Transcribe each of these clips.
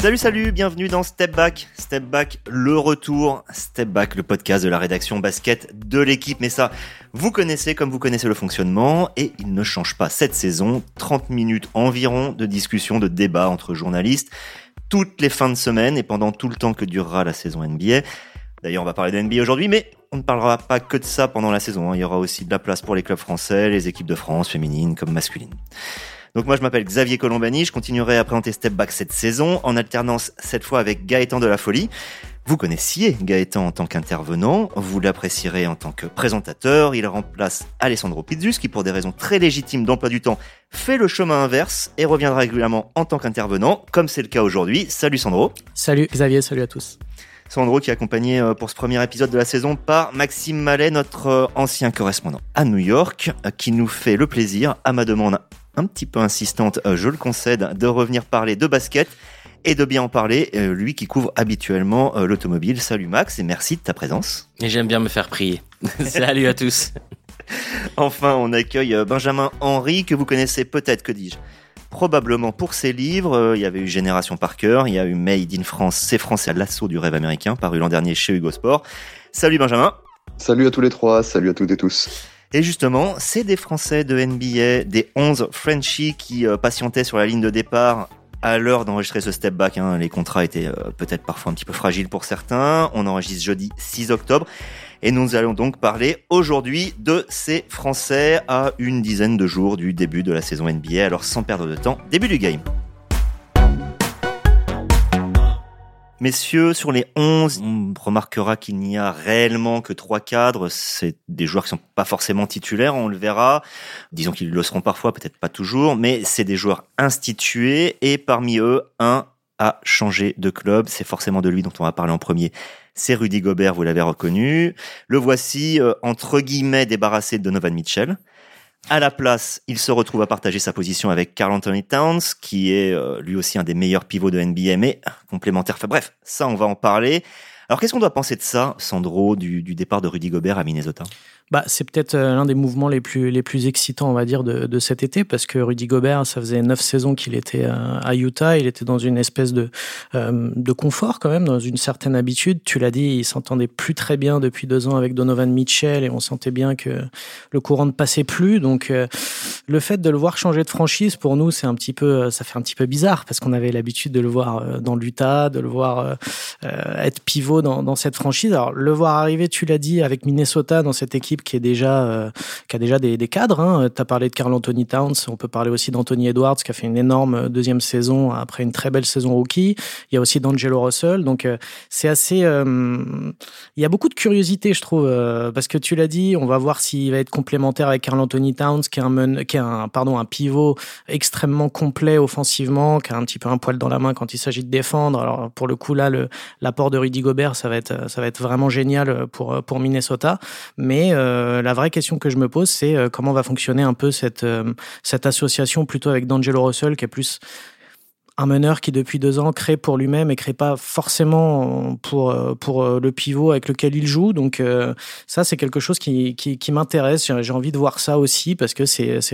Salut, salut, bienvenue dans Step Back. Step Back, le retour. Step Back, le podcast de la rédaction basket de l'équipe. Mais ça, vous connaissez comme vous connaissez le fonctionnement et il ne change pas cette saison. 30 minutes environ de discussion, de débat entre journalistes toutes les fins de semaine et pendant tout le temps que durera la saison NBA. D'ailleurs, on va parler de NBA aujourd'hui, mais on ne parlera pas que de ça pendant la saison. Hein. Il y aura aussi de la place pour les clubs français, les équipes de France, féminines comme masculines. Donc moi je m'appelle Xavier Colombani, je continuerai à présenter Step Back cette saison en alternance cette fois avec Gaëtan de la Folie. Vous connaissiez Gaëtan en tant qu'intervenant, vous l'apprécierez en tant que présentateur, il remplace Alessandro Pizzus qui pour des raisons très légitimes d'emploi du temps fait le chemin inverse et reviendra régulièrement en tant qu'intervenant, comme c'est le cas aujourd'hui. Salut Sandro. Salut Xavier, salut à tous. Sandro qui est accompagné euh, pour ce premier épisode de la saison par Maxime Mallet, notre euh, ancien correspondant à New York, euh, qui nous fait le plaisir, à ma demande un petit peu insistante, euh, je le concède, de revenir parler de basket et de bien en parler, euh, lui qui couvre habituellement euh, l'automobile. Salut Max et merci de ta présence. Et j'aime bien me faire prier. Salut à tous. Enfin, on accueille Benjamin Henry, que vous connaissez peut-être, que dis-je Probablement pour ses livres, il y avait eu Génération par cœur, il y a eu Made in France, c'est français à l'assaut du rêve américain, paru l'an dernier chez Hugo Sport. Salut Benjamin. Salut à tous les trois, salut à toutes et tous. Et justement, c'est des Français de NBA, des 11 Frenchies qui euh, patientaient sur la ligne de départ à l'heure d'enregistrer ce step back. Hein. Les contrats étaient euh, peut-être parfois un petit peu fragiles pour certains. On enregistre jeudi 6 octobre. Et nous allons donc parler aujourd'hui de ces Français à une dizaine de jours du début de la saison NBA. Alors sans perdre de temps, début du game. Messieurs, sur les 11, on remarquera qu'il n'y a réellement que trois cadres. C'est des joueurs qui sont pas forcément titulaires, on le verra. Disons qu'ils le seront parfois, peut-être pas toujours, mais c'est des joueurs institués et parmi eux, un a changé de club. C'est forcément de lui dont on va parler en premier. C'est Rudy Gobert, vous l'avez reconnu. Le voici, euh, entre guillemets, débarrassé de Donovan Mitchell. À la place, il se retrouve à partager sa position avec Carl Anthony Towns, qui est euh, lui aussi un des meilleurs pivots de NBA, mais complémentaire. Bref, ça, on va en parler. Alors, qu'est-ce qu'on doit penser de ça, Sandro, du départ de Rudy Gobert à Minnesota? Bah, c'est peut-être euh, l'un des mouvements les plus, les plus excitants, on va dire, de, de cet été, parce que Rudy Gobert, ça faisait neuf saisons qu'il était euh, à Utah, il était dans une espèce de, euh, de confort quand même, dans une certaine habitude. Tu l'as dit, il s'entendait plus très bien depuis deux ans avec Donovan Mitchell, et on sentait bien que le courant ne passait plus. Donc, le fait de le voir changer de franchise, pour nous, c'est un petit peu, ça fait un petit peu bizarre, parce qu'on avait l'habitude de le voir dans l'Utah, de le voir être pivot dans, dans cette franchise. Alors, le voir arriver, tu l'as dit, avec Minnesota dans cette équipe qui est déjà euh, qui a déjà des, cadres. Hein. Tu as parlé de Carl Anthony Towns, on peut parler aussi d'Anthony Edwards qui a fait une énorme euh, deuxième saison après une très belle saison rookie. Il y a aussi d'Angelo Russell, donc euh, c'est assez. il y a beaucoup de curiosité, je trouve, parce que tu l'as dit, on va voir s'il va être complémentaire avec Carl Anthony Towns, qui est un, qui est un pardon un pivot extrêmement complet offensivement, qui a un petit peu un poil dans la main quand il s'agit de défendre. Alors pour le coup là, l'apport de Rudy Gobert, ça va être ça va être vraiment génial pour pour Minnesota, mais la vraie question que je me pose, c'est euh, comment va fonctionner un peu cette, euh, cette association plutôt avec D'Angelo Russell, qui est plus un meneur qui depuis deux ans crée pour lui-même et crée pas forcément pour le pivot avec lequel il joue. Donc ça c'est quelque chose qui qui, m'intéresse. J'ai envie de voir ça aussi parce que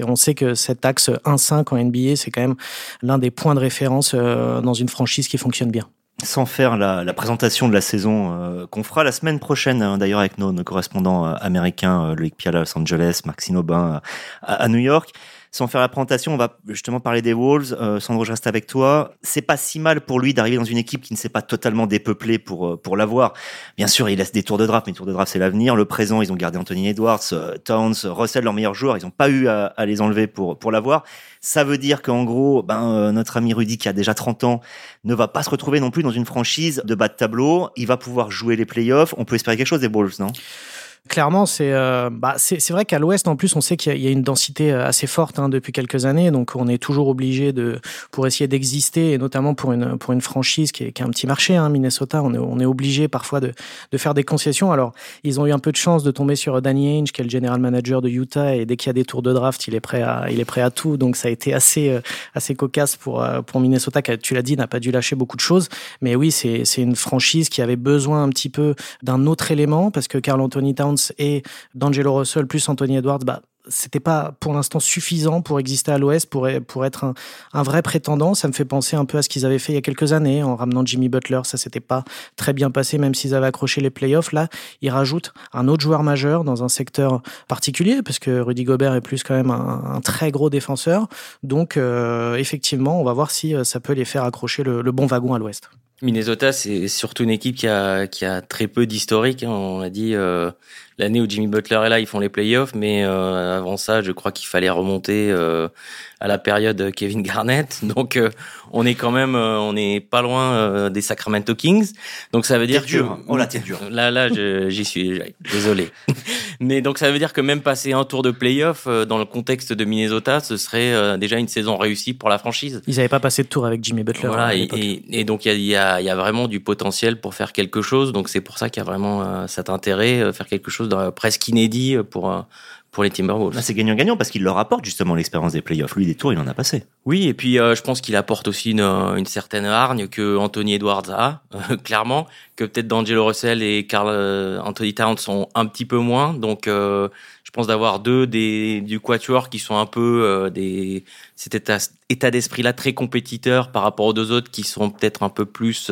on sait que cet axe 1-5 en NBA c'est quand même l'un des points de référence dans une franchise qui fonctionne bien sans faire la, présentation de la saison euh, qu'on fera la semaine prochaine, hein, d'ailleurs avec nos, correspondants euh, américains, euh, Loïc à Los Angeles, Maxine Aubin à, à New York sans faire la présentation, on va justement parler des Wolves. Euh, Sandro, je reste avec toi. C'est pas si mal pour lui d'arriver dans une équipe qui ne s'est pas totalement dépeuplée pour euh, pour l'avoir. Bien sûr, il laisse des tours de draft, mais les tours de draft c'est l'avenir. Le présent, ils ont gardé Anthony Edwards, euh, Towns, Russell, leurs meilleurs joueurs. Ils n'ont pas eu à, les enlever pour pour l'avoir. Ça veut dire qu'en gros, ben notre ami Rudy qui a déjà 30 ans ne va pas se retrouver non plus dans une franchise de bas de tableau. Il va pouvoir jouer les playoffs. On peut espérer quelque chose des Wolves, non? Clairement, c'est euh, bah, c'est vrai qu'à l'Ouest, en plus, on sait qu'il y, y, a une densité euh, assez forte hein, depuis quelques années, donc on est toujours obligé de pour essayer d'exister, et notamment pour une pour une franchise qui est, qui est un petit marché, hein, Minnesota, on est on est obligé parfois de de faire des concessions. Alors, ils ont eu un peu de chance de tomber sur Danny Ainge, qui est le general manager de Utah, et dès qu'il y a des tours de draft, il est prêt à il est prêt à tout, donc ça a été assez euh, assez cocasse pour euh, pour Minnesota, qui tu l'as dit, n'a pas dû lâcher beaucoup de choses, mais oui, c'est c'est une franchise qui avait besoin un petit peu d'un autre élément parce que Carl Anthony Towns Et D'Angelo Russell plus Anthony Edwards, bah, c'était pas pour l'instant suffisant pour exister à l'Ouest, pour, pour être un, vrai prétendant. Ça me fait penser un peu à ce qu'ils avaient fait il y a quelques années en ramenant Jimmy Butler. Ça s'était pas très bien passé, même s'ils avaient accroché les playoffs. Là, ils rajoutent un autre joueur majeur dans un secteur particulier, parce que Rudy Gobert est plus quand même un, très gros défenseur. Donc, euh, effectivement, on va voir si euh, ça peut les faire accrocher le bon wagon à l'Ouest. Minnesota, c'est surtout une équipe qui a, qui a très peu d'historique. Hein. On a dit euh, l'année où Jimmy Butler est là, ils font les playoffs, mais euh, avant ça, je crois qu'il fallait remonter euh, à la période Kevin Garnett. Donc, euh, on est quand même, euh, on n'est pas loin euh, des Sacramento Kings. Donc, ça veut dire dur. que oh là, t'es dur. Là, là, j'y suis. Désolé. mais donc, ça veut dire que même passer un tour de playoff dans le contexte de Minnesota, ce serait déjà une saison réussie pour la franchise. Ils n'avaient pas passé de tour avec Jimmy Butler. Voilà, et, et, et, donc il y a, y, y a, vraiment du potentiel pour faire quelque chose. Donc c'est pour ça qu'il y a vraiment cet intérêt, faire quelque chose de presque inédit pour pour les Timberwolves. Là, c'est gagnant-gagnant parce qu'il leur apporte justement l'expérience des playoffs. Lui, des tours, il en a passé. Oui, et puis euh, je pense qu'il apporte aussi une, une, certaine hargne que Anthony Edwards a, euh, clairement, que peut-être D'Angelo Russell et Carl euh, Anthony Towns sont un petit peu moins. Donc, euh, je pense d'avoir deux des du quatuor qui sont un peu euh, des cet état, état d'esprit-là très compétiteur par rapport aux deux autres qui sont peut-être un peu plus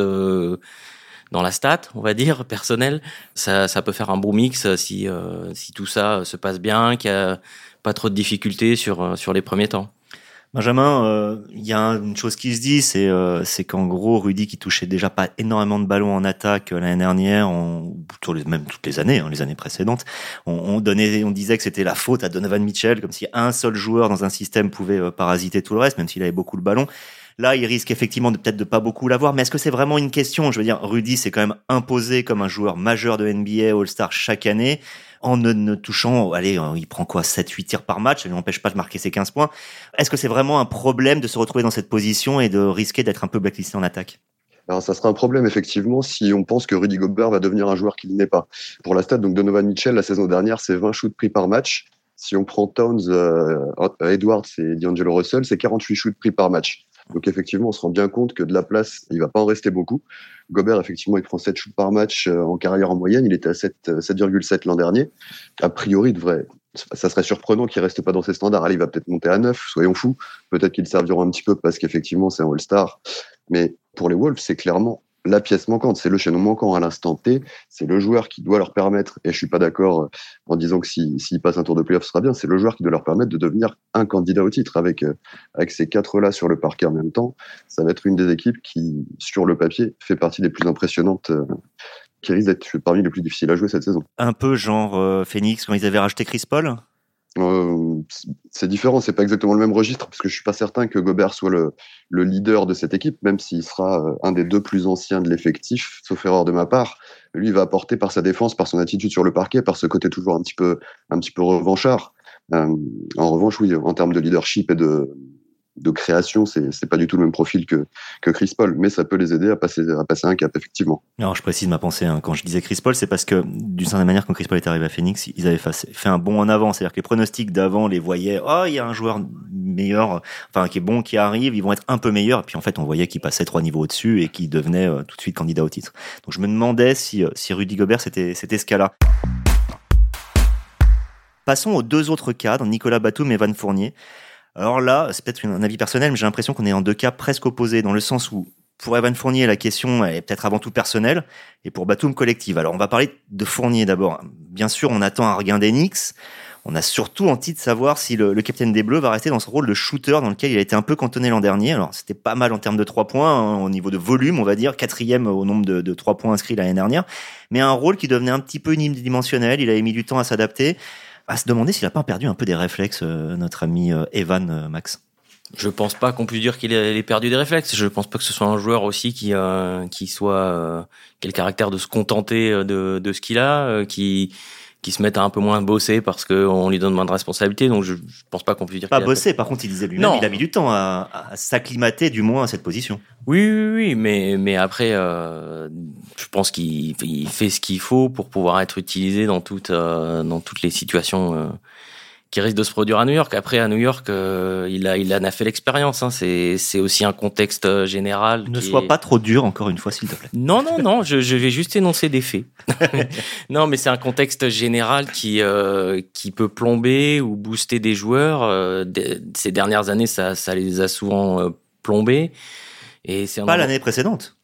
dans la stat, on va dire, personnel, ça, ça peut faire un bon mix si, euh, si tout ça se passe bien, qu'il n'y a pas trop de difficultés sur, sur les premiers temps. Benjamin, il euh, y a une chose qui se dit, c'est euh, qu'en gros, Rudy qui touchait déjà pas énormément de ballons en attaque l'année dernière, on, même toutes les années, hein, les années précédentes, on, on, donnait, on disait que c'était la faute à Donovan Mitchell, comme si un seul joueur dans un système pouvait parasiter tout le reste, même s'il avait beaucoup le ballon. Là, il risque effectivement de peut-être de pas beaucoup l'avoir, mais est-ce que c'est vraiment une question? Je veux dire, Rudy s'est quand même imposé comme un joueur majeur de NBA All-Star chaque année en ne, ne, touchant, allez, il prend quoi 7-8 tirs par match, ça ne l'empêche pas de marquer ses 15 points. Est-ce que c'est vraiment un problème de se retrouver dans cette position et de risquer d'être un peu blacklisté en attaque? Alors, ça sera un problème, effectivement, si on pense que Rudy Gobert va devenir un joueur qu'il n'est pas. Pour la stat, donc Donovan Mitchell, la saison dernière, c'est 20 shoots pris par match. Si on prend Towns, euh, Edwards et D'Angelo Russell, c'est 48 shoots pris par match. Donc effectivement, on se rend bien compte que de la place, il va pas en rester beaucoup. Gobert, effectivement, il prend 7 shoots par match euh, en carrière en moyenne. Il était à 7,7 euh, l'an dernier. A priori, devrait, ça serait surprenant qu'il reste pas dans ses standards. Allez, il va peut-être monter à 9, soyons fous. Peut-être qu'ils serviront un petit peu parce qu'effectivement, c'est un All-Star. Mais pour les Wolves, c'est clairement la pièce manquante, c'est le chaînon manquant à l'instant T, c'est le joueur qui doit leur permettre, et je suis pas d'accord en disant que s'il si, passe un tour de playoff, ce sera bien, c'est le joueur qui doit leur permettre de devenir un candidat au titre avec, euh, avec ces quatre-là sur le parquet en même temps. Ça va être une des équipes qui, sur le papier, fait partie des plus impressionnantes euh, qui risque d'être parmi les plus difficiles à jouer cette saison. Un peu genre euh, Phoenix quand ils avaient racheté Chris Paul? Euh, c'est différent, c'est pas exactement le même registre parce que je suis pas certain que Gobert soit le, le leader de cette équipe, même s'il sera euh, un des deux plus anciens de l'effectif, sauf erreur de ma part. Lui, il va apporter par sa défense, par son attitude sur le parquet, par ce côté toujours un petit peu, un petit peu revanchard. Euh, en revanche, oui, en termes de leadership et de, de création, c'est pas du tout le même profil que que Chris Paul, mais ça peut les aider à passer à passer un cap effectivement. Alors je précise ma pensée hein. quand je disais Chris Paul, c'est parce que d'une certaine manière quand Chris Paul est arrivé à Phoenix, ils avaient fait un bond en avant, c'est-à-dire que les pronostics d'avant les voyaient, oh il y a un joueur meilleur, enfin qui est bon qui arrive, ils vont être un peu meilleurs, et puis en fait on voyait qu'il passait trois niveaux au-dessus et qu'il devenait euh, tout de suite candidat au titre. Donc je me demandais si euh, si Rudy Gobert c'était ce cas-là. Passons aux deux autres cadres, Nicolas Batum et Van Fournier. Alors là, c'est peut-être un avis personnel, mais j'ai l'impression qu'on est en deux cas presque opposés, dans le sens où pour Evan Fournier, la question est peut-être avant tout personnelle, et pour Batum collective. Alors on va parler de Fournier d'abord. Bien sûr, on attend un regain d'Enix. On a surtout envie de savoir si le, capitaine des Bleus va rester dans ce rôle de shooter dans lequel il a été un peu cantonné l'an dernier. Alors c'était pas mal en termes de trois points, hein, au niveau de volume, on va dire, quatrième au nombre de, de trois points inscrits l'année dernière, mais un rôle qui devenait un petit peu unidimensionnel. Il avait mis du temps à s'adapter à se demander s'il a pas perdu un peu des réflexes, euh, notre ami euh, Evan euh, Max. Je pense pas qu'on puisse dire qu'il ait perdu des réflexes. Je pense pas que ce soit un joueur aussi qui qui soit euh, ait le caractère de se contenter de, ce qu'il a, qui qui se mette à un peu moins bosser parce qu'on lui donne moins de responsabilités. Donc je, je pense pas qu'on puisse dire pas bosser. Par contre, il disait lui-même, il a mis du temps à, à s'acclimater du moins à cette position. Oui, oui, oui, mais mais après, euh, je pense qu'il il fait ce qu'il faut pour pouvoir être utilisé dans toutes euh, dans toutes les situations euh, qui risque de se produire à New York. Après, à New York, euh, il a, il en a fait l'expérience. Hein. C'est, c'est aussi un contexte euh, général. Ne sois pas trop dur, encore une fois, s'il te plaît. Non, non, non. je, je vais juste énoncer des faits. non, mais c'est un contexte général qui, euh, qui peut plomber ou booster des joueurs. Euh, ces dernières années, ça, ça les a souvent euh, plombés. Et c'est pas l'année précédente.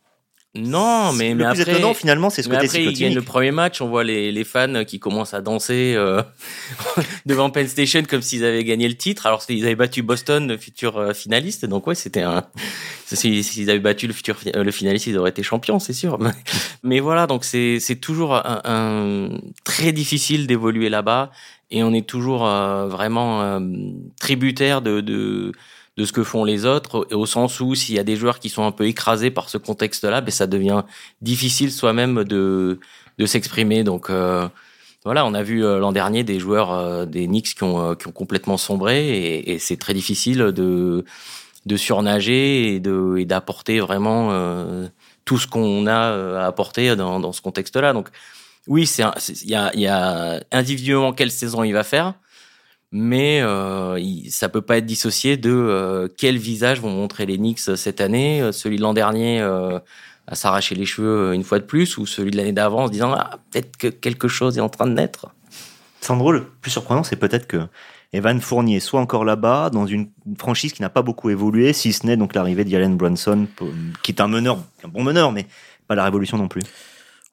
Non, mais, mais le plus après, étonnant finalement, c'est ce côté après, ils gagnent le premier match, on voit les, les fans qui commencent à danser euh, devant Penn Station comme s'ils avaient gagné le titre. Alors ils avaient battu Boston, le futur euh, finaliste. Donc ouais, c'était un. S'ils avaient battu le futur euh, le finaliste, ils auraient été champions, c'est sûr. Mais voilà, donc c'est c'est toujours un, un, très difficile d'évoluer là-bas et on est toujours euh, vraiment euh, tributaire de, de de ce que font les autres, au sens où s'il y a des joueurs qui sont un peu écrasés par ce contexte-là, ben ça devient difficile soi-même de, de s'exprimer. Donc euh, voilà, on a vu euh, l'an dernier des joueurs euh, des Knicks qui ont, qui ont complètement sombré, et, et c'est très difficile de, de surnager et de et d'apporter vraiment euh, tout ce qu'on a à apporter dans, dans ce contexte-là. Donc oui, il y a, y a individuellement quelle saison il va faire mais euh, ça peut pas être dissocié de euh, quel visage vont montrer les Knicks cette année, euh, celui de l'an dernier euh, à s'arracher les cheveux une fois de plus, ou celui de l'année d'avant en se disant ah, peut-être que quelque chose est en train de naître. Sandro, le plus surprenant, c'est peut-être que Evan Fournier soit encore là-bas dans une franchise qui n'a pas beaucoup évolué, si ce n'est donc l'arrivée d'Yalen Brunson, qui est un meneur, un bon meneur, mais pas la révolution non plus.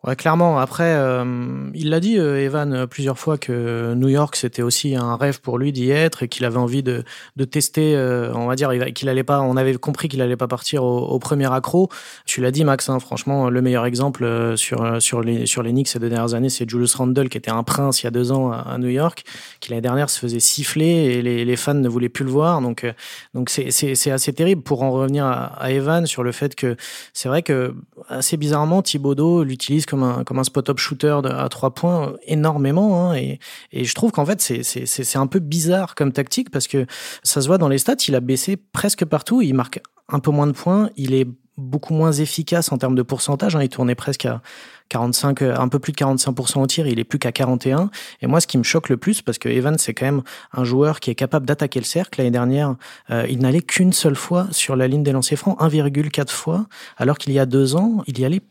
Ouais, clairement. Après, euh, il l'a dit, euh, Evan, euh, plusieurs fois que New York, c'était aussi un rêve pour lui d'y être et qu'il avait envie de, de tester, on va dire, qu'il allait pas, on avait compris qu'il allait pas partir au, premier accro. Tu l'as dit, Max, hein, franchement, le meilleur exemple sur, sur, les, sur les Knicks ces deux dernières années, c'est Julius Randle, qui était un prince il y a deux ans à, New York, qui l'année dernière se faisait siffler et les, fans ne voulaient plus le voir. Donc, donc c'est, c'est, assez terrible pour en revenir à, à Evan sur le fait que c'est vrai que, assez bizarrement, Thibodeau l'utilise comme un, comme un spot-up shooter à trois points énormément. Hein, et, et, je trouve qu'en fait, c'est un peu bizarre comme tactique parce que ça se voit dans les stats, il a baissé presque partout. Il marque un peu moins de points. Il est beaucoup moins efficace en termes de pourcentage. Hein, il tournait presque à 45, un peu plus de 45% au tir, il est plus qu'à 41. Et moi, ce qui me choque le plus, parce que Evan, c'est quand même un joueur qui est capable d'attaquer le cercle. L'année dernière, euh, il n'allait qu'une seule fois sur la ligne des lancers francs, 1,4 fois, alors qu'il y a deux ans, il y allait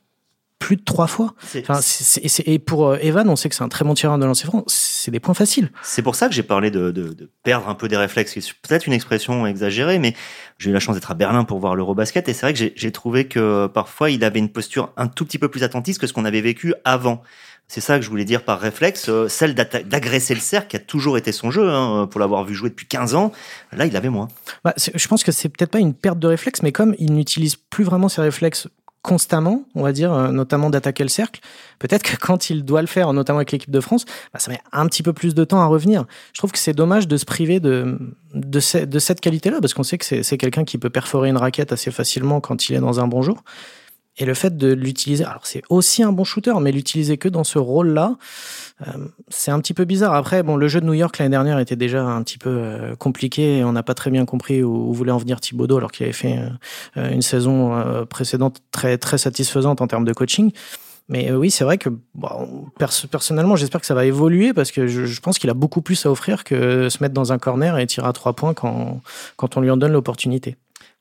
plus de trois fois. Enfin, c est, c est, et pour euh, Evan, on sait que c'est un très bon tireur de lancer franc. C'est des points faciles. C'est pour ça que j'ai parlé de, de, de, perdre un peu des réflexes. C'est peut-être une expression exagérée, mais j'ai eu la chance d'être à Berlin pour voir l'Eurobasket et c'est vrai que j'ai trouvé que parfois il avait une posture un tout petit peu plus attentiste que ce qu'on avait vécu avant. C'est ça que je voulais dire par réflexe, euh, celle d'agresser le cercle qui a toujours été son jeu, hein, pour l'avoir vu jouer depuis 15 ans. Là, il avait moins. Bah, je pense que c'est peut-être pas une perte de réflexe, mais comme il n'utilise plus vraiment ses réflexes constamment, on va dire, euh, notamment d'attaquer le cercle. Peut-être que quand il doit le faire, notamment avec l'équipe de France, bah, ça met un petit peu plus de temps à revenir. Je trouve que c'est dommage de se priver de, de, de cette qualité-là, parce qu'on sait que c'est quelqu'un qui peut perforer une raquette assez facilement quand il est dans un bon jour. Et le fait de l'utiliser, alors c'est aussi un bon shooter, mais l'utiliser que dans ce rôle-là, euh, c'est un petit peu bizarre. Après, bon, le jeu de New York l'année dernière était déjà un petit peu euh, compliqué et on n'a pas très bien compris où, voulait en venir Thibodeau alors qu'il avait fait euh, une saison euh, précédente très très satisfaisante en termes de coaching. Mais euh, oui, c'est vrai que bon, pers personnellement, j'espère que ça va évoluer parce que je, je pense qu'il a beaucoup plus à offrir que se mettre dans un corner et tirer à trois points quand, quand on lui en donne l'opportunité.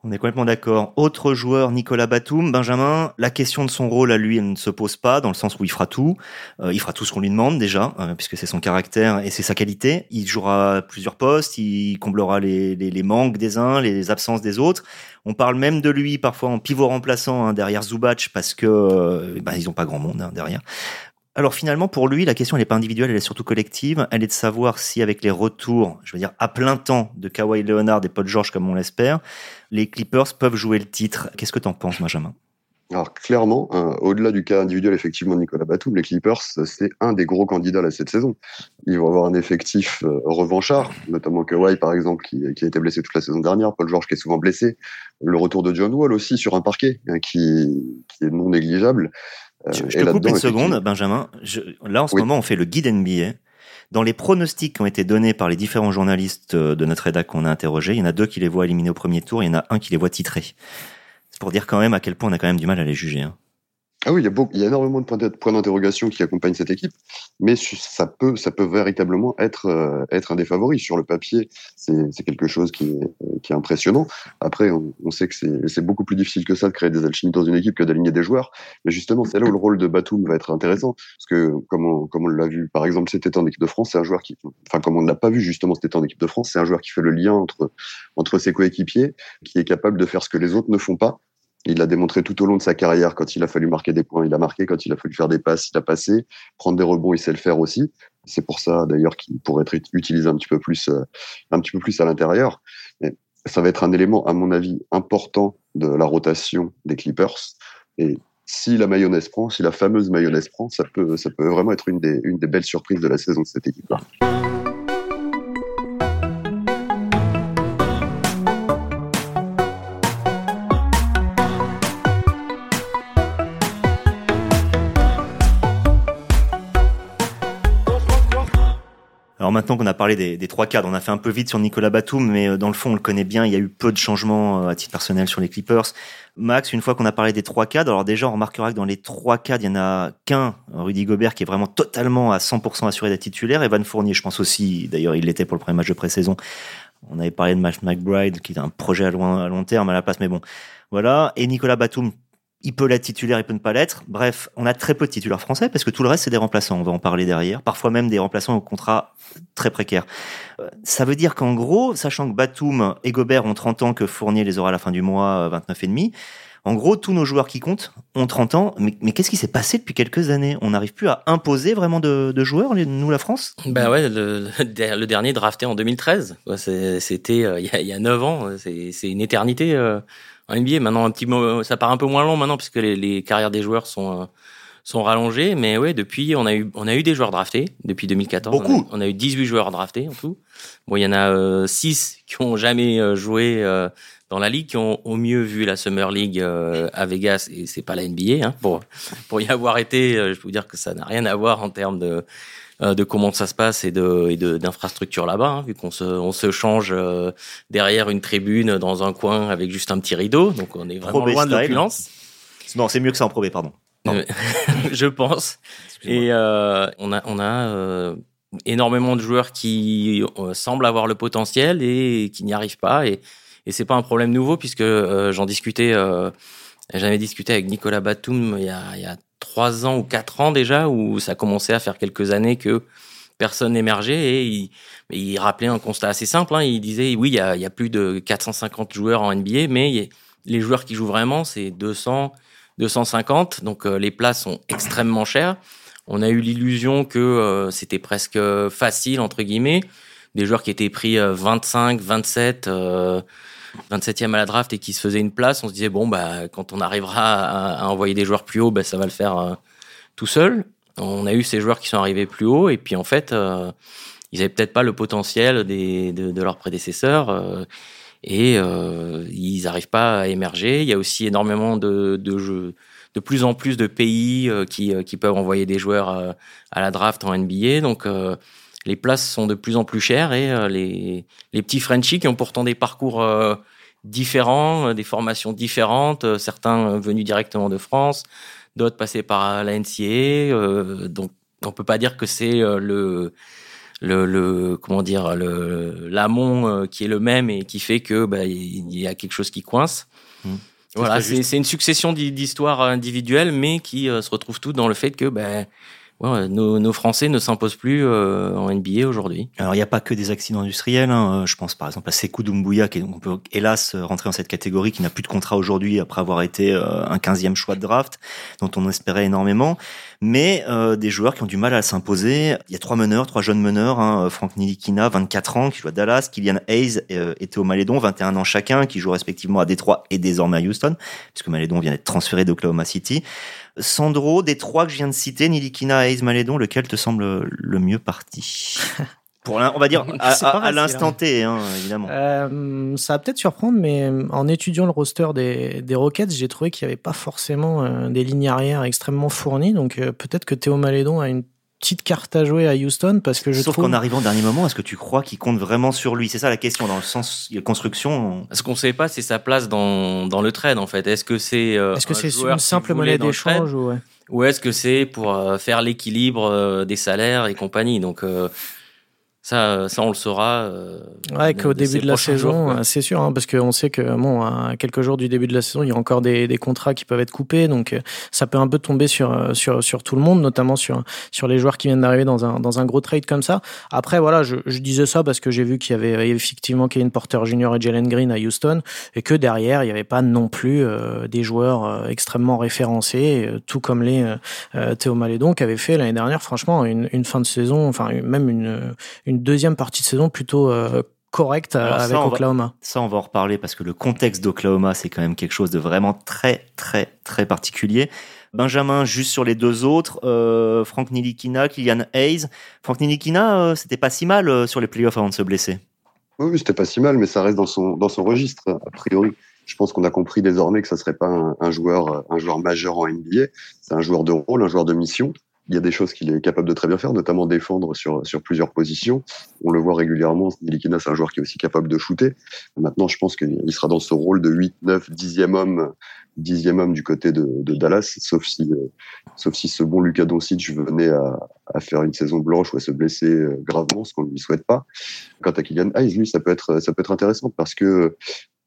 On est complètement d'accord. Autre joueur, Nicolas Batum, Benjamin, la question de son rôle à lui, elle ne se pose pas, dans le sens où il fera tout. Euh, il fera tout ce qu'on lui demande déjà, euh, puisque c'est son caractère et c'est sa qualité. Il jouera plusieurs postes, il comblera les, les, les, manques des uns, les absences des autres. On parle même de lui parfois en pivot remplaçant hein, derrière Zubac, parce que euh, ben, ils n'ont pas grand monde hein, derrière. Alors finalement, pour lui, la question n'est pas individuelle, elle est surtout collective. Elle est de savoir si avec les retours, je veux dire, à plein temps de Kawhi Leonard et Paul George, comme on l'espère, les Clippers peuvent jouer le titre. Qu'est-ce que tu en penses, Benjamin? Alors clairement, hein, au-delà du cas individuel effectivement Nicolas Batum, les Clippers, c'est un des gros candidats à cette saison. Ils vont avoir un effectif euh, revanchard, notamment Kawhi par exemple qui, a été blessé toute la saison dernière, Paul George qui est souvent blessé, le retour de John Wall aussi sur un parquet hein, qui, est non négligeable. Je, je te coupe une seconde, Benjamin. Je, là, en ce oui. moment, on fait le guide NBA. Dans les pronostics qui ont été donnés par les différents journalistes de notre rédac qu'on a interrogé, il y en a deux qui les voient éliminés au premier tour, il y en a un qui les voit titrés. C'est pour dire quand même à quel point on a quand même du mal à les juger. Hein. Ah oui, il y, a beaucoup, il y a énormément de points d'interrogation qui accompagnent cette équipe, mais ça peut, ça peut véritablement être, euh, être un des favoris. Sur le papier, c'est quelque chose qui est, qui est impressionnant. Après, on, on sait que c'est beaucoup plus difficile que ça de créer des alchimies dans une équipe que d'aligner des joueurs. Mais justement, c'est là où le rôle de Batum va être intéressant. Parce que, comme on, comme on l'a vu, par exemple, cet été en équipe de France, c'est un joueur qui, enfin, comme on ne l'a pas vu justement cet été en équipe de France, c'est un joueur qui fait le lien entre, entre ses coéquipiers, qui est capable de faire ce que les autres ne font pas il l'a démontré tout au long de sa carrière. Quand il a fallu marquer des points, il a marqué. Quand il a fallu faire des passes, il a passé. Prendre des rebonds, il sait le faire aussi. C'est pour ça d'ailleurs qu'il pourrait être utilisé un petit peu plus, euh, un petit peu plus à l'intérieur. Ça va être un élément, à mon avis, important de la rotation des Clippers. Et si la mayonnaise prend, si la fameuse mayonnaise prend, ça peut, ça peut vraiment être une des, une des belles surprises de la saison de cette équipe-là. Alors maintenant qu'on a parlé des, trois cadres, on a fait un peu vite sur Nicolas Batum, mais euh, dans le fond, on le connaît bien. Il y a eu peu de changements euh, à titre personnel sur les Clippers. Max, une fois qu'on a parlé des trois cadres, alors déjà, on remarquera que dans les trois cadres, il y en a qu'un, Rudy Gobert, qui est vraiment totalement à 100% assuré d'être titulaire. Evan Fournier, je pense aussi, d'ailleurs, il l'était pour le premier match de pré-saison. On avait parlé de Matt McBride, qui est un projet à à long terme à la place, mais bon, voilà. Et Nicolas Batum, il peut l'être titulaire, il peut ne pas l'être. Bref, on a très peu de titulaires français parce que tout le reste, c'est des remplaçants. On va en parler derrière. Parfois même des remplaçants au contrat très précaire. Euh, ça veut dire qu'en gros, sachant que Batum et Gobert ont 30 ans, que Fournier les aura à la fin du mois, 29 euh, et demi, en gros, tous nos joueurs qui comptent ont 30 ans. Mais, qu'est-ce qui s'est passé depuis quelques années? On n'arrive plus à imposer vraiment de, joueurs, nous, la France? Ben ouais, le, dernier drafté en 2013. C'était euh, il y, a 9 ans. C'est une éternité en NBA. Maintenant, un petit ça part un peu moins long maintenant puisque les, les carrières des joueurs sont euh, sont rallongées. Mais ouais, depuis, on a eu on a eu des joueurs draftés depuis 2014. Beaucoup. On a, eu 18 joueurs draftés en tout. Bon, il y en a euh, 6 qui ont jamais euh, joué euh, dans la ligue, qui ont au mieux vu la Summer League à Vegas et c'est pas la NBA. Hein, pour pour y avoir été, je peux vous dire que ça n'a rien à voir en termes de euh, de comment ça se passe et de et d'infrastructure là-bas, hein, vu qu'on se on se change euh, derrière une tribune dans un coin avec juste un petit rideau, donc on est vraiment loin de l'opulence. Non, c'est mieux que ça en probé, pardon. Euh, je pense. Et on a on a énormément de joueurs qui semblent avoir le potentiel et qui n'y arrivent pas et et c'est pas un problème nouveau puisque j'en discutais j'avais discuté avec Nicolas Batum il y a, il y a trois ans ou quatre ans déjà, où ça commençait à faire quelques années que personne n'émergeait et il, rappelait un constat assez simple. Hein. Il disait oui, il y, a, plus de 450 joueurs en NBA, mais les joueurs qui jouent vraiment, c'est 200, 250. Donc euh, les places sont extrêmement chères. On a eu l'illusion que euh, c'était presque facile entre guillemets. Des joueurs qui étaient pris 25, 27. 27e à la draft et qui se faisait une place, on se disait bon bah quand on arrivera à, envoyer des joueurs plus haut, bah, ça va le faire euh, tout seul. On a eu ces joueurs qui sont arrivés plus haut et puis en fait euh, ils avaient peut-être pas le potentiel de, leurs prédécesseurs euh, et ils n'arrivent pas à émerger. Il y a aussi énormément de, de jeux de plus en plus de pays qui, qui peuvent envoyer des joueurs à la draft en NBA. Donc, les places sont de plus en plus chères et les, les petits Frenchies qui ont pourtant des parcours différents, euh, des formations différentes, certains venus directement de France, d'autres passés par la NCA. donc on peut pas dire que c'est le, le, le, comment dire le l'amont qui est le même et qui fait que bah, il y a quelque chose qui coince. Mmh. Voilà, c'est une succession d'histoires individuelles, mais qui se retrouvent toutes dans le fait que ben nos, Français ne s'imposent plus euh, en NBA aujourd'hui. Alors il n'y a pas que des accidents industriels. Hein. Euh, je pense par exemple à Sekou Doumbouya, qui on peut hélas rentrer dans cette catégorie, qui n'a plus de contrat aujourd'hui après avoir été euh, un 15e choix de draft, dont on espérait énormément. Mais des joueurs qui ont du mal à s'imposer. Il y a trois meneurs, trois jeunes meneurs. Hein. Franck Nilikina, 24 ans, qui joue à Dallas. Kylian Hayes et Théo Malédon, 21 ans chacun, qui jouent respectivement à Détroit et désormais à Houston, puisque Malédon vient d'être transféré d'Oklahoma City. Sandro, des trois que je viens de citer, Nilikina, Ace Malédon, lequel te semble le mieux parti Pour on va dire à, l'instant hein. T, hein, évidemment. Euh, ça va peut-être surprendre, mais euh, en étudiant le roster des, des Rockets, j'ai trouvé qu'il n'y avait pas forcément euh, des lignes arrière extrêmement fournies. Donc peut-être que Théo Malédon a une petite carte à jouer à Houston parce que je Sauf trouve. qu'en arrivant au dernier moment, est-ce que tu crois qu'il compte vraiment sur lui? C'est ça la question, dans le sens il y a construction. Ce qu'on ne sait pas, c'est sa place dans, dans le trade, en fait. Est-ce que c'est euh, Est-ce que un c'est une simple monnaie d'échange ou ouais? ou est-ce que c'est pour euh, faire l'équilibre euh, des salaires et compagnie? Donc euh, ça, ça, on le saura. euh, Ouais, qu'au début de la saison, euh, c'est sûr, hein, parce qu'on sait que bon, à quelques jours du début de la saison, il y a encore des, des contrats qui peuvent être coupés, donc euh, ça peut un peu tomber sur euh, sur sur tout le monde, notamment sur sur les joueurs qui viennent d'arriver dans un dans un gros trade comme ça. Après, voilà, je, je disais ça parce que j'ai vu qu'il y avait effectivement Kevin Porter Jr. et Jalen Green à Houston, et que derrière, il n'y avait pas non plus euh, des joueurs euh, extrêmement référencés, euh, tout comme les euh, euh, Théo Malédon qui avait fait l'année dernière, franchement, une, une fin de saison, enfin même une une deuxième partie de saison plutôt euh, correcte euh, ça, avec va- Oklahoma. Ça, on va en reparler parce que le contexte d'Oklahoma, c'est quand même quelque chose de vraiment très, très, très particulier. Benjamin, juste sur les deux autres, euh, Frank Nilikina, Kylian Hayes. Frank Nilikina, euh, c'était pas si mal euh, sur les playoffs avant de se blesser. Oui, oui, c'était pas si mal, mais ça reste dans son, dans son registre, a priori. Je pense qu'on a compris désormais que ça serait pas un, un joueur, un joueur majeur en NBA. C'est un joueur de rôle, un joueur de mission. Il y a des choses qu'il est capable de très bien faire, notamment défendre sur, sur plusieurs positions. On le voit régulièrement. Nilikina, c'est un joueur qui est aussi capable de shooter. Maintenant, je pense qu'il sera dans ce rôle de 8, 9, 10e homme, 10e homme du côté de, Dallas, sauf si, euh, sauf si ce bon Lucas Doncic venait à, à faire une saison blanche ou à se blesser euh, gravement, ce qu'on ne lui souhaite pas. Quant à Kylian Hayes, lui, ça peut être, ça peut être intéressant parce que,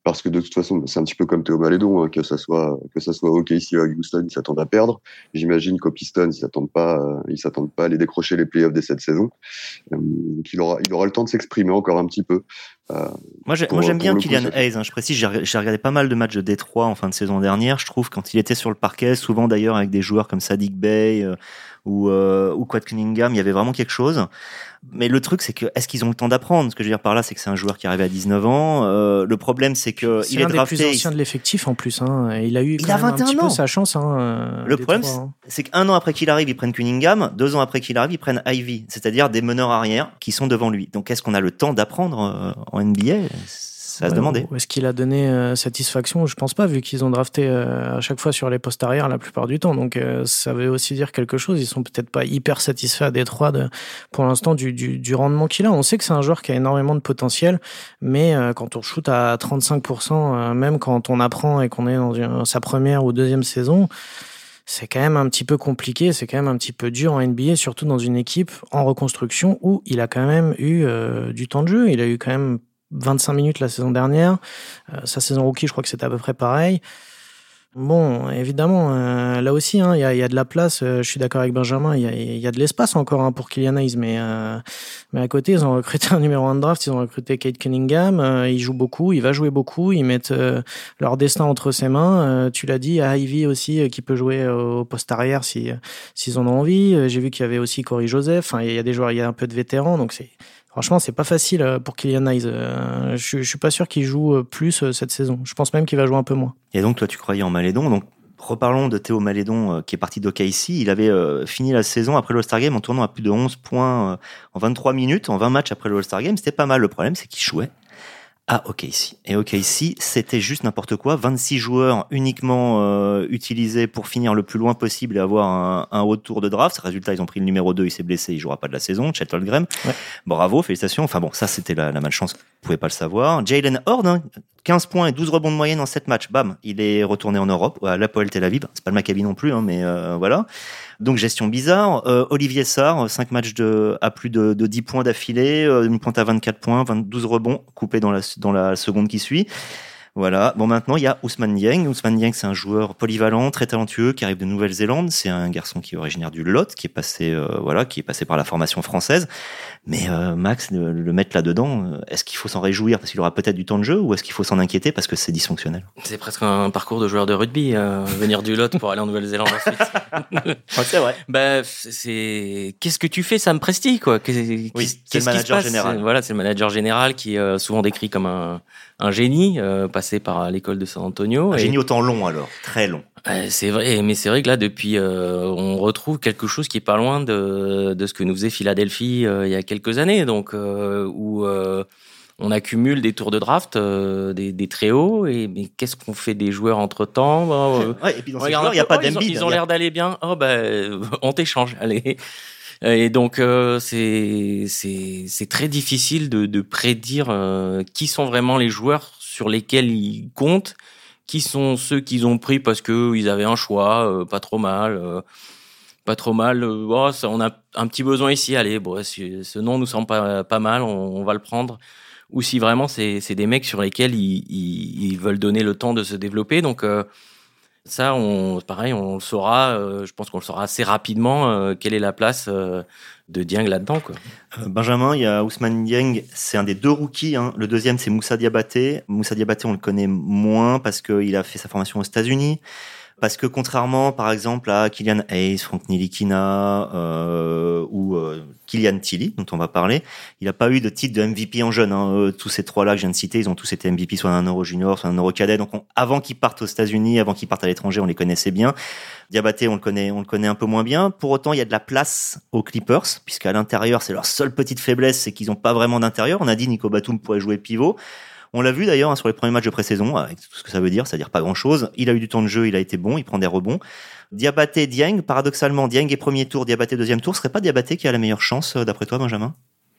parce que de toute façon, c'est un petit peu comme Théo Malédon, hein, que ça soit, que ça soit OKC ou à Houston, ils s'attendent à perdre. J'imagine qu'au Pistons, ils s'attendent pas, euh, ils s'attendent pas à aller décrocher les playoffs dès cette saison. Euh, donc il aura, il aura le temps de s'exprimer encore un petit peu. Euh, Moi, Pour- moi, j'aime bien Kylian Hayes. hein. Je précise, j'ai j'ai regardé pas mal de matchs de Détroit en fin de saison dernière. Je trouve quand il était sur le parquet, souvent d'ailleurs avec des joueurs comme Sadik Bey euh, ou euh, ou Quad Cunningham, il y avait vraiment quelque chose. Mais le truc, c'est que est-ce qu'ils ont le temps d'apprendre? Ce que je veux dire par là, c'est que c'est un joueur qui est arrivé à 19 ans. Euh, le problème, c'est que C'est il est un des plus anciens de l'effectif en plus. Hein. Il a eu Il a même un 21 petit ans. peu sa chance. Hein, euh, Le problème, hein. c'est qu'un an après qu'il arrive, ils prennent Cunningham. Deux ans après qu'il arrive, ils prennent Ivy, c'est-à-dire des meneurs arrière qui sont devant lui. Donc, est-ce qu'on a le temps d'apprendre euh, en NBA Ça se demander. Est-ce qu'il a donné euh, satisfaction? Je pense pas, vu qu'ils ont drafté euh, à chaque fois sur les postes arrière la plupart du temps. Donc euh, ça veut aussi dire quelque chose. Ils sont peut-être pas hyper satisfaits à Détroit de, pour l'instant du, du, du rendement qu'il a. On sait que c'est un joueur qui a énormément de potentiel, mais euh, quand on shoot à 35%, euh, même quand on apprend et qu'on est dans une- sa première ou deuxième saison, c'est quand même un petit peu compliqué, c'est quand même un petit peu dur en NBA, surtout dans une équipe en reconstruction où il a quand même eu euh, du temps de jeu. Il a eu quand même 25 minutes la saison dernière. Euh, sa saison rookie, je crois que c'était à peu près pareil. Bon, évidemment, euh, là aussi, hein, il y, a, y a de la place. euh, je suis d'accord avec Benjamin. Il y a, y a de l'espace encore hein, pour Kylian Hayes, mais euh, mais à côté, ils ont recruté un numéro 1 de draft. Ils ont recruté Kate Cunningham. euh, il joue beaucoup. Il va jouer beaucoup. Ils mettent euh, leur destin entre ses mains. Euh, tu l'as dit, à Ivy aussi, qui peut jouer au poste arrière si s'ils en ont envie. J'ai vu qu'il y avait aussi Corey Joseph. Il y a des joueurs, il y a un peu de vétérans, donc c'est Franchement, c'est pas facile euh, pour Kylian Hayes. Euh, Je, je suis pas sûr qu'il joue euh, plus cette saison. Je pense même qu'il va jouer un peu moins. Et donc, toi, tu croyais en Malédon. Donc, reparlons de Théo Malédon, qui est parti d'OKC. Il avait fini la saison après l'All-Star Game en tournant à plus de 11 points en 23 minutes, en 20 matchs après le All-Star Game. C'était pas mal. Le problème, c'est qu'il jouait à OKC. Et OKC, c'était juste n'importe quoi. 26 joueurs uniquement euh, utilisés pour finir le plus loin possible et avoir un, un haut tour de draft. Résultat, ils ont pris le numéro 2, il s'est blessé, il jouera pas de la saison. Chet Holmgren. Ouais. Bravo, félicitations. Enfin bon, ça, c'était la, la malchance. Vous pouvez pas le savoir. Jalen Horde, hein, 15 points et 12 rebonds de moyenne en 7 matchs. Bam, il est retourné en Europe, à l'Apoel Tel Aviv. C'est pas le Maccabi non plus, hein, mais euh, voilà. Donc gestion bizarre. Euh, Olivier Sarr, 5 matchs de, à plus de, de 10 points d'affilée, euh, une pointe à 24 points, 12 rebonds, coupé dans la, dans la seconde qui suit. Voilà. Bon, maintenant, il y a Ousmane Dieng. Ousmane Dieng, c'est un joueur polyvalent, très talentueux, qui arrive de Nouvelle-Zélande. C'est un garçon qui est originaire du Lot, qui est passé, euh, voilà, qui est passé par la formation française. Mais euh, Max, le, le mettre là-dedans, euh, est-ce qu'il faut s'en réjouir parce qu'il aura peut-être du temps de jeu, ou est-ce qu'il faut s'en inquiéter parce que c'est dysfonctionnel? C'est presque un parcours de joueur de rugby, euh, venir du Lot pour aller en Nouvelle-Zélande ensuite. C'est vrai. Bah, c'est qu'est-ce que tu fais, Sam Presti, quoi Qu'est- Oui, qu'est-ce- c'est le qu'est-ce qui se manager passe? général. C'est- Voilà, c'est le manager général qui est souvent décrit comme un, un génie, euh, passé par l'école de San Antonio. Un Et- génie autant long alors, très long. Ouais, c'est vrai, mais c'est vrai que là, depuis, euh, on retrouve quelque chose qui est pas loin de, de ce que nous faisait Philadelphie euh, il y a quelques années, donc euh, où euh, on accumule des tours de draft, euh, des, des très hauts, et mais qu'est-ce qu'on fait des joueurs entre temps Ouais, et puis dans ces il n'y a pas oh, ils ont- d'Embiid. Ils ont Il y a- l'air d'aller bien. Oh ben, on t'échange. Allez. Et donc euh, c'est c'est très difficile de, de prédire euh, qui sont vraiment les joueurs sur lesquels ils comptent, qui sont ceux qu'ils ont pris parce que ils avaient un choix, euh, pas trop mal, pas trop mal. Oh, ça, on a un petit besoin ici, allez, bon, ce nom nous semble pas pas mal, on, on va le prendre. Ou si vraiment c'est c'est des mecs sur lesquels ils, ils, ils veulent donner le temps de se développer, donc ça, on, pareil, on le saura. Euh, je pense qu'on le saura assez rapidement. Euh, quelle est la place euh, de Dieng là-dedans. Benjamin, il y a Ousmane Dieng, c'est un des deux rookies. Hein. Le deuxième, c'est Moussa Diabaté. Moussa Diabaté, on le connaît moins parce qu'il a fait sa formation aux États-Unis. Parce que contrairement, par exemple, à Kylian Hayes, Frank Nilikina euh, ou euh, Kylian Tilly, dont on va parler, il n'a pas eu de titre de MVP en jeune. Hein. tous ces trois-là que je viens de citer, ils ont tous été MVP soit un Euro Junior, soit un Euro Cadet. Donc avant qu'ils partent aux États-Unis, avant qu'ils partent à l'étranger, on les connaissait bien. Diabaté, on le connaît, on le connaît un peu moins bien. Pour autant, il y a de la place aux Clippers, puisqu'à l'intérieur, c'est leur seule petite faiblesse, c'est qu'ils n'ont pas vraiment d'intérieur. On a dit Nico Batum pourrait jouer pivot. On l'a vu d'ailleurs hein, sur les premiers matchs de pré-saison, avec tout ce que ça veut dire, c'est-à-dire pas grand-chose. Il a eu du temps de jeu, il a été bon, il prend des rebonds. Diabaté, Dieng, paradoxalement, Dieng est premier tour, Diabaté deuxième tour. Ce serait pas Diabaté qui a la meilleure chance, euh, d'après toi, Benjamin?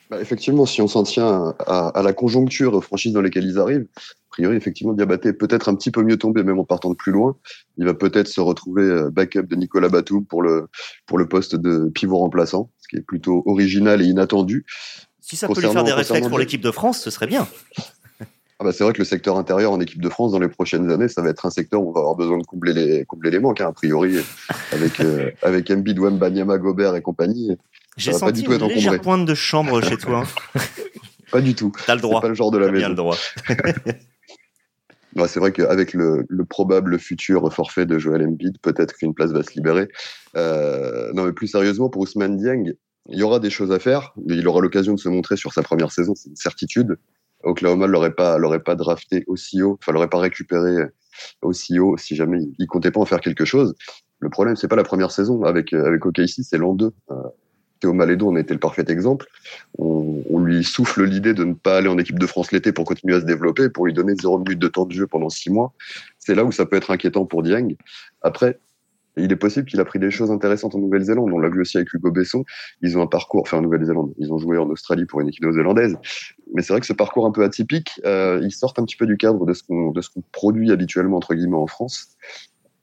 Bah, Effectivement, si on s'en tient à, la conjoncture aux franchises dans lesquelles ils arrivent, a priori, effectivement, Diabaté est peut-être un petit peu mieux tombé, même en partant de plus loin. Il va peut-être se retrouver euh, backup de Nicolas Batum pour le, pour le poste de pivot remplaçant, ce qui est plutôt original et inattendu. Si ça peut lui faire des réflexes pour l'équipe de France, ce serait bien. Ah bah c'est vrai que le secteur intérieur en équipe de France dans les prochaines années, ça va être un secteur où on va avoir besoin de combler les, combler les manques, hein, a priori, avec, euh, avec Embiid, Banyama, Gobert et compagnie. J'ai senti pas du tout une légère pointe de chambre chez toi. pas du tout. T'as le droit. pas le genre de la maison. Bien le droit. c'est vrai qu'avec le, le, probable futur forfait de Joel Embiid, peut-être qu'une place va se libérer. Euh, non, mais plus sérieusement, pour Ousmane Dieng, il y aura des choses à faire. Il aura l'occasion de se montrer sur sa première saison, c'est une certitude. Oklahoma l'aurait pas l'aurait pas drafté aussi haut, enfin l'aurait pas récupéré aussi haut si jamais il, comptait pas en faire quelque chose. Le problème c'est pas la première saison avec avec OKC, c'est l'an 2. Euh, Théo Malédo en était le parfait exemple. On, on lui souffle l'idée de ne pas aller en équipe de France l'été pour continuer à se développer, pour lui donner zéro minute de temps de jeu pendant six mois. C'est là où ça peut être inquiétant pour Dieng. Après, il est possible qu'il a pris des choses intéressantes en Nouvelle-Zélande. On l'a vu aussi avec Hugo Besson. Ils ont un parcours, enfin en Nouvelle-Zélande, ils ont joué en Australie pour une équipe néo-zélandaise. Mais c'est vrai que ce parcours un peu atypique, euh, ils sortent un petit peu du cadre de ce qu'on qu'on produit habituellement entre guillemets en France.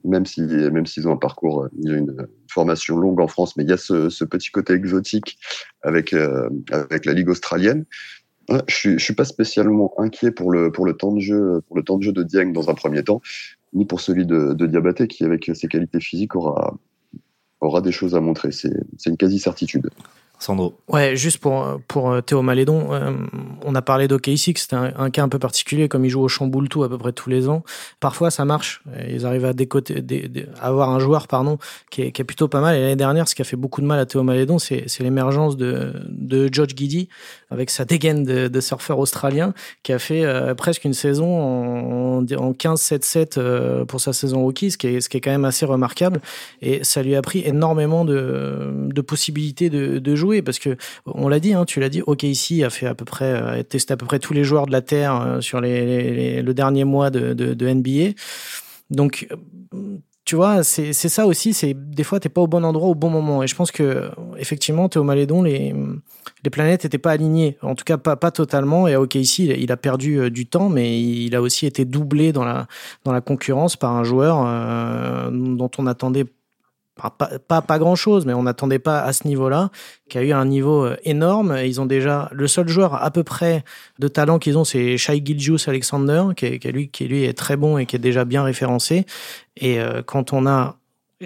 Même si même s'ils ont un parcours, ils ont une formation longue en France, mais il y a ce, ce petit côté exotique avec euh, avec la ligue australienne. Je suis, je suis pas spécialement inquiet pour le pour le temps de jeu pour le temps de jeu de Dieng dans un premier temps, ni pour celui de, Diabaté qui avec ses qualités physiques aura aura des choses à montrer. C'est une quasi certitude. Sandro. Ouais, juste pour, pour euh, Théo Malédon, euh, on a parlé d'OKC, c'était un, un, cas un peu particulier, comme il joue au chamboule tout à peu près tous les ans. Parfois, ça marche. Ils arrivent à, décoter, avoir un joueur pardon, qui, est, qui est plutôt pas mal. Et l'année dernière, ce qui a fait beaucoup de mal à Théo Malédon, c'est l'émergence de, de George Giddy, avec sa dégaine de, surfeur australien, qui a fait euh, presque une saison en, en 15-7-7 pour sa saison rookie, ce qui, est, ce qui est quand même assez remarquable. Et ça lui a pris énormément de, de possibilités de jouer parce que on l'a dit, hein, tu l'as dit, OKC a fait à peu près, a testé à peu près tous les joueurs de la terre euh, sur les, le dernier mois de, de, NBA. Donc tu vois, c'est ça aussi, c'est des fois t'es pas au bon endroit au bon moment. Et je pense que effectivement, Théo Malédon, les, les planètes étaient pas alignées, en tout cas pas, pas totalement. Et à OKC, il, a perdu euh, du temps, mais il a aussi été doublé dans la, dans la concurrence par un joueur euh, dont on attendait pas, pas, grand chose, mais on n'attendait pas à ce niveau-là, qui a eu un niveau euh, énorme. Ils ont déjà le seul joueur à peu près de talent qu'ils ont, c'est Shai Gilgius Alexander, qui, qui, lui, qui lui est très bon et qui est déjà bien référencé. Et euh, quand on a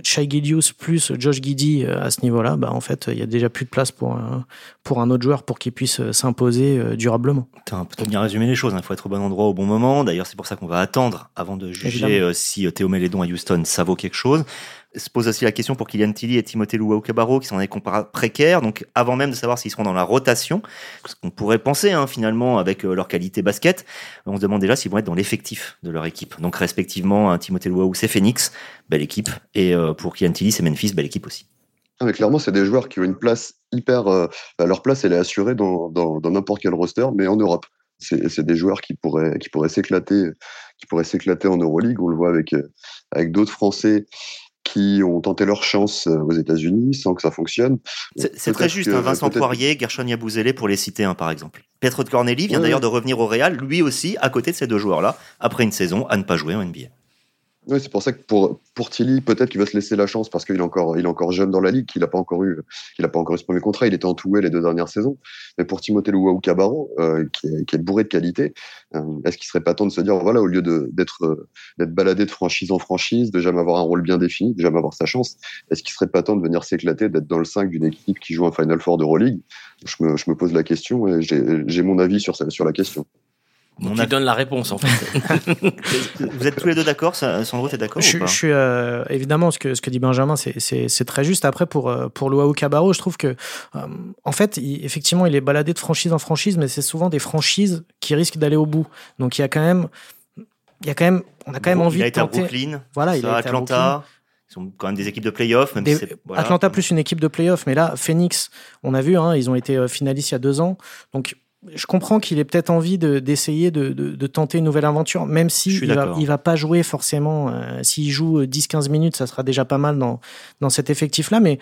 Shai Gilgius plus Josh Giddy euh, à ce niveau-là, bah en fait, il y a déjà plus de place pour un, pour un autre joueur pour qu'il puisse s'imposer durablement. Tu as peut-être bien résumé les choses. Il hein. faut être au bon endroit au bon moment. D'ailleurs, c'est pour ça qu'on va attendre avant de juger si Théo Mélédon à Houston, ça vaut quelque chose se pose aussi la question pour Kylian Tilly et Timothée Luau-Cabarro, qui sont des comparables précaires. Donc, avant même de savoir s'ils seront dans la rotation, ce qu'on pourrait penser hein, finalement avec euh, leur qualité basket, on se demande déjà s'ils vont être dans l'effectif de leur équipe. Donc, respectivement, hein, Timothée Luau, c'est Phoenix, belle équipe, et euh, pour Kylian Tilly, c'est Memphis, belle équipe aussi. Ah, mais clairement, c'est des joueurs qui ont une place hyper. Euh, bah, leur place, elle est assurée dans n'importe quel roster, mais en Europe. C'est des joueurs qui pourraient qui pourraient s'éclater, qui pourraient s'éclater en Euroleague. On le voit avec avec d'autres Français qui ont tenté leur chance euh, aux États-Unis sans que ça fonctionne. C'est très juste, hein, Vincent Poirier, Gershon Yabouzélé pour les citer un par exemple. Pietro de Corneli vient d'ailleurs de revenir au Real, lui aussi, à côté de ces deux joueurs-là, après une saison à ne pas jouer en NBA. Oui, c'est pour ça que pour, pour Tilly, peut-être qu'il va se laisser la chance parce qu'il est encore, il est encore jeune dans la ligue, qu'il n'a pas encore eu, qu'il a pas encore eu ce premier contrat. Il était en tout les deux dernières saisons. Mais pour Timothée Luau Cabaron, euh, qui, est, qui, est, bourré de qualité, euh, est-ce qu'il serait pas temps de se dire, voilà, au lieu d'être, d'être baladé de franchise en franchise, de jamais avoir un rôle bien défini, de jamais avoir sa chance, est-ce qu'il serait pas temps de venir s'éclater, d'être dans le 5 d'une équipe qui joue un Final Four d'Euroleague? Je me, je me pose la question et j'ai, j'ai mon avis sur, sur la question. On tu donnes la réponse en fait. vous êtes tous les deux d'accord Sandro, t'es d'accord Je, ou pas je suis euh, évidemment ce que ce que dit Benjamin, c'est très juste. Après pour euh, pour Luau Cabarro, je trouve que euh, en fait, il, effectivement, il est baladé de franchise en franchise, mais c'est souvent des franchises qui risquent d'aller au bout. Donc il y a quand même il y a quand même on a quand même envie il a de été tenter. à Brooklyn, voilà, il a été Atlanta. Ils sont quand même des équipes de playoffs. Même Des, si voilà. Atlanta plus une équipe de playoffs, mais là, Phoenix, on a vu, hein, ils ont été finalistes il y a deux ans. Donc, je comprends qu'il ait peut-être envie d'essayer de, de, de, tenter une nouvelle aventure, même si il va, il va pas jouer forcément. Euh, S'il joue 10-15 minutes, ça sera déjà pas mal dans, dans cet effectif-là. Mais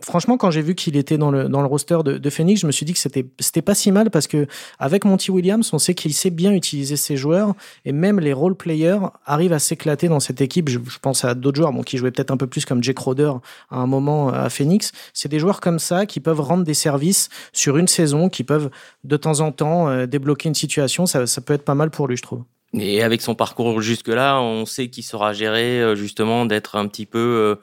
franchement, quand j'ai vu qu'il était dans le, dans le roster de, de Phoenix, je me suis dit que c'était c'était pas si mal parce que avec Monty Williams, on sait qu'il sait bien utiliser ses joueurs et même les role players arrivent à s'éclater dans cette équipe. Je, je pense à d'autres joueurs bon, qui jouaient peut-être un peu plus comme Jake Roder à un moment à Phoenix. C'est des joueurs comme ça qui peuvent rendre des services sur une saison, qui peuvent de temps en temps euh, débloquer une situation. Ça, peut être pas mal pour lui, je trouve. Et avec son parcours jusque-là, on sait qu'il sera géré euh, justement d'être un petit peu euh,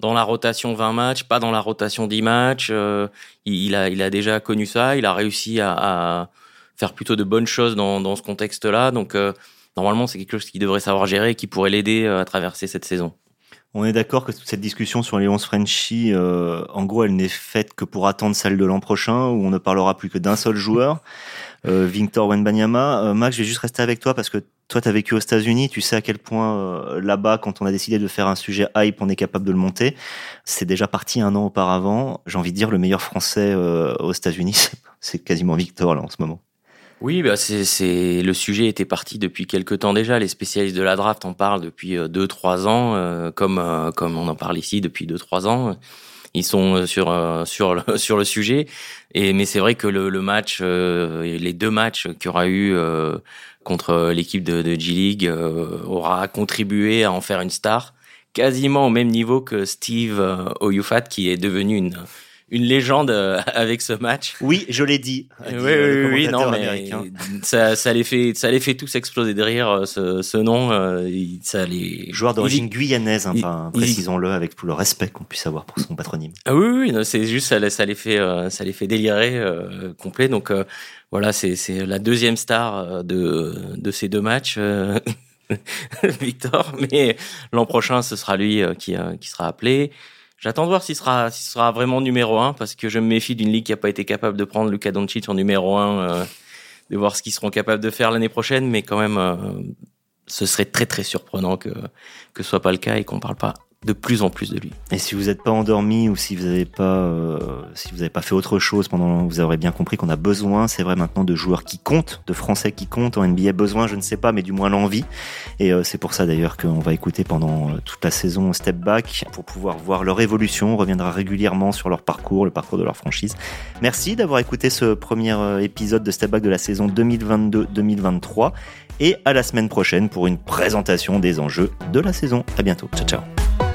dans la rotation 20 matchs, pas dans la rotation 10 matchs. Il, a, déjà connu ça, il a réussi à, faire plutôt de bonnes choses dans, dans ce contexte-là. Donc normalement, c'est quelque chose qu'il devrait savoir gérer et qui pourrait l'aider à traverser cette saison. On est d'accord que toute cette discussion sur les 11 Frenchies, euh, en gros, elle n'est faite que pour attendre celle de l'an prochain, où on ne parlera plus que d'un seul joueur, euh, Victor Wenbanyama. Euh, Max, je vais juste rester avec toi parce que toi, tu as vécu aux États-Unis, tu sais à quel point euh, là-bas, quand on a décidé de faire un sujet hype, on est capable de le monter. C'est déjà parti un an auparavant. J'ai envie de dire, le meilleur français euh, aux États-Unis, c'est quasiment Victor là en ce moment. Oui, bah c'est, le sujet était parti depuis quelque temps déjà. Les spécialistes de la draft en parlent depuis deux trois ans, euh, comme euh, comme on en parle ici depuis deux trois ans. Ils sont sur euh, sur le, sur le sujet. Et mais c'est vrai que le, le match, euh, les deux matchs qu'il y aura eu euh, contre l'équipe de, de G League aura contribué à en faire une star, quasiment au même niveau que Steve Oyufat, qui est devenu une une légende avec ce match. Oui, je l'ai dit. Oui, oui, oui, non, mais ça, ça les fait, ça les fait tous exploser de rire. Ce, ce nom, euh, ça les. Joueur d'origine guyanaise, enfin, précisons-le, avec tout le respect qu'on puisse avoir pour son patronyme. Ah oui, oui, c'est juste ça, ça les fait, ça les fait délirer euh, complet. Donc euh, voilà, c'est c'est la deuxième star de de ces deux matchs. Victor, mais l'an prochain, ce sera lui qui, qui sera appelé. J'attends de voir s'il sera, s'il sera vraiment numéro un, parce que je me méfie d'une ligue qui n'a pas été capable de prendre Luka Doncic en numéro un, euh, de voir ce qu'ils seront capables de faire l'année prochaine, mais quand même, euh, ce serait très très surprenant que que ce soit pas le cas et qu'on parle pas de plus en plus de lui. Et si vous n'êtes pas endormi ou si vous n'avez pas, euh, si pas fait autre chose pendant, vous aurez bien compris qu'on a besoin, c'est vrai maintenant, de joueurs qui comptent, de Français qui comptent en NBA. Besoin, je ne sais pas, mais du moins l'envie. Et euh, c'est pour ça d'ailleurs qu'on va écouter pendant euh, toute la saison Step Back pour pouvoir voir leur évolution. On reviendra régulièrement sur leur parcours, le parcours de leur franchise. Merci d'avoir écouté ce premier épisode de Step Back de la saison 2022-2023 et à la semaine prochaine pour une présentation des enjeux de la saison. À bientôt. Ciao ciao.